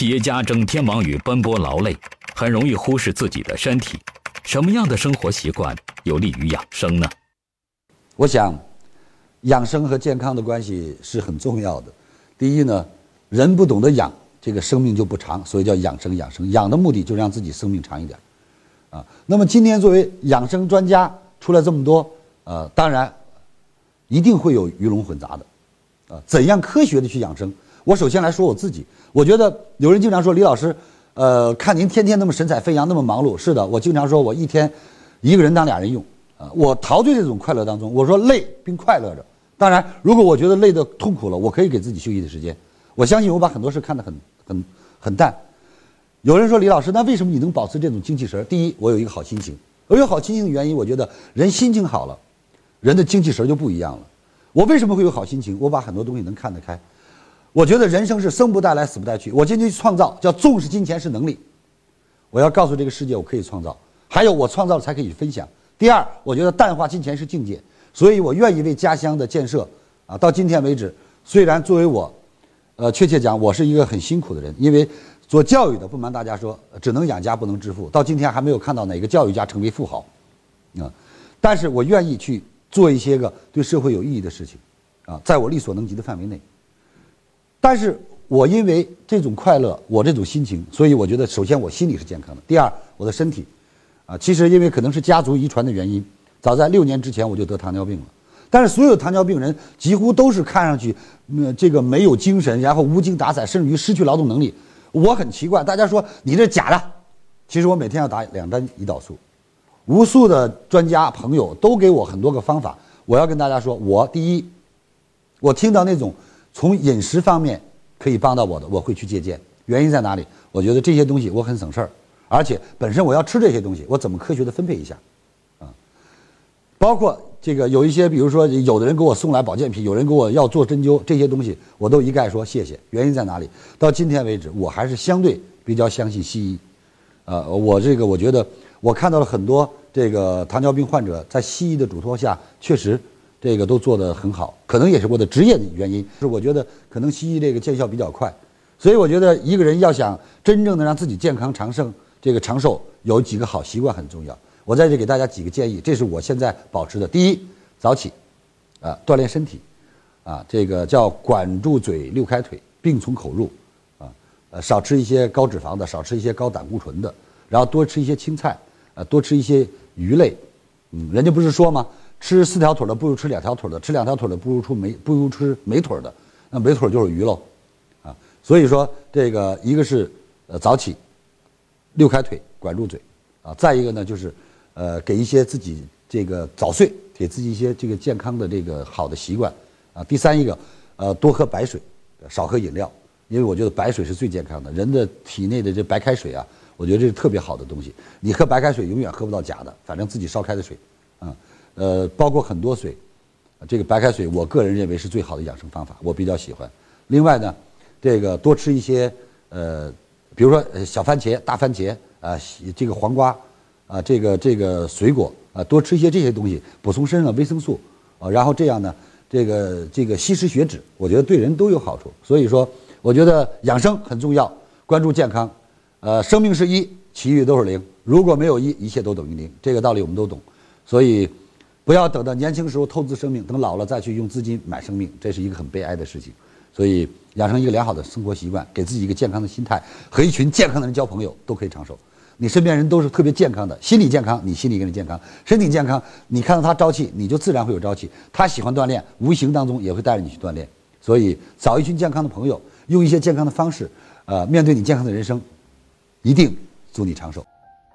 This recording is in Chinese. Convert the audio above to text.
企业家整天忙于奔波劳累，很容易忽视自己的身体。什么样的生活习惯有利于养生呢？我想，养生和健康的关系是很重要的。第一呢，人不懂得养，这个生命就不长，所以叫养生。养生养的目的就是让自己生命长一点，啊。那么今天作为养生专家出来这么多，呃，当然一定会有鱼龙混杂的，啊，怎样科学的去养生？我首先来说我自己，我觉得有人经常说李老师。呃，看您天天那么神采飞扬，那么忙碌，是的，我经常说，我一天一个人当俩人用啊，我陶醉这种快乐当中。我说累并快乐着，当然，如果我觉得累的痛苦了，我可以给自己休息的时间。我相信我把很多事看得很很很淡。有人说李老师，那为什么你能保持这种精气神？第一，我有一个好心情。我有好心情的原因，我觉得人心情好了，人的精气神就不一样了。我为什么会有好心情？我把很多东西能看得开。我觉得人生是生不带来，死不带去。我今天去创造，叫重视金钱是能力。我要告诉这个世界，我可以创造。还有，我创造了才可以分享。第二，我觉得淡化金钱是境界，所以我愿意为家乡的建设啊。到今天为止，虽然作为我，呃，确切讲，我是一个很辛苦的人，因为做教育的，不瞒大家说，只能养家不能致富。到今天还没有看到哪个教育家成为富豪，啊。但是我愿意去做一些个对社会有意义的事情，啊，在我力所能及的范围内。但是我因为这种快乐，我这种心情，所以我觉得，首先我心理是健康的。第二，我的身体，啊，其实因为可能是家族遗传的原因，早在六年之前我就得糖尿病了。但是所有糖尿病人几乎都是看上去，呃，这个没有精神，然后无精打采，甚至于失去劳动能力。我很奇怪，大家说你这假的，其实我每天要打两针胰岛素。无数的专家朋友都给我很多个方法。我要跟大家说，我第一，我听到那种。从饮食方面可以帮到我的，我会去借鉴。原因在哪里？我觉得这些东西我很省事儿，而且本身我要吃这些东西，我怎么科学的分配一下？啊，包括这个有一些，比如说有的人给我送来保健品，有人给我要做针灸，这些东西我都一概说谢谢。原因在哪里？到今天为止，我还是相对比较相信西医。呃，我这个我觉得我看到了很多这个糖尿病患者在西医的嘱托下，确实。这个都做得很好，可能也是我的职业的原因。是我觉得可能西医这个见效比较快，所以我觉得一个人要想真正的让自己健康长盛，这个长寿有几个好习惯很重要。我在这给大家几个建议，这是我现在保持的。第一，早起，啊，锻炼身体，啊，这个叫管住嘴，溜开腿，病从口入，啊，呃，少吃一些高脂肪的，少吃一些高胆固醇的，然后多吃一些青菜，啊，多吃一些鱼类，嗯，人家不是说吗？吃四条腿的不如吃两条腿的，吃两条腿的不如出没不如吃没腿的，那没腿就是鱼喽，啊，所以说这个一个是呃早起，溜开腿，管住嘴，啊，再一个呢就是呃给一些自己这个早睡，给自己一些这个健康的这个好的习惯，啊，第三一个呃多喝白水，少喝饮料，因为我觉得白水是最健康的，人的体内的这白开水啊，我觉得这是特别好的东西，你喝白开水永远喝不到假的，反正自己烧开的水，啊。呃，包括很多水，这个白开水，我个人认为是最好的养生方法，我比较喜欢。另外呢，这个多吃一些呃，比如说小番茄、大番茄啊，这个黄瓜啊，这个这个水果啊，多吃一些这些东西，补充身上的维生素啊，然后这样呢，这个这个吸食血脂，我觉得对人都有好处。所以说，我觉得养生很重要，关注健康，呃，生命是一，其余都是零。如果没有一，一切都等于零。这个道理我们都懂，所以。不要等到年轻时候透支生命，等老了再去用资金买生命，这是一个很悲哀的事情。所以养成一个良好的生活习惯，给自己一个健康的心态，和一群健康的人交朋友，都可以长寿。你身边人都是特别健康的，心理健康，你心理跟着健康，身体健康，你看到他朝气，你就自然会有朝气。他喜欢锻炼，无形当中也会带着你去锻炼。所以找一群健康的朋友，用一些健康的方式，呃，面对你健康的人生，一定祝你长寿。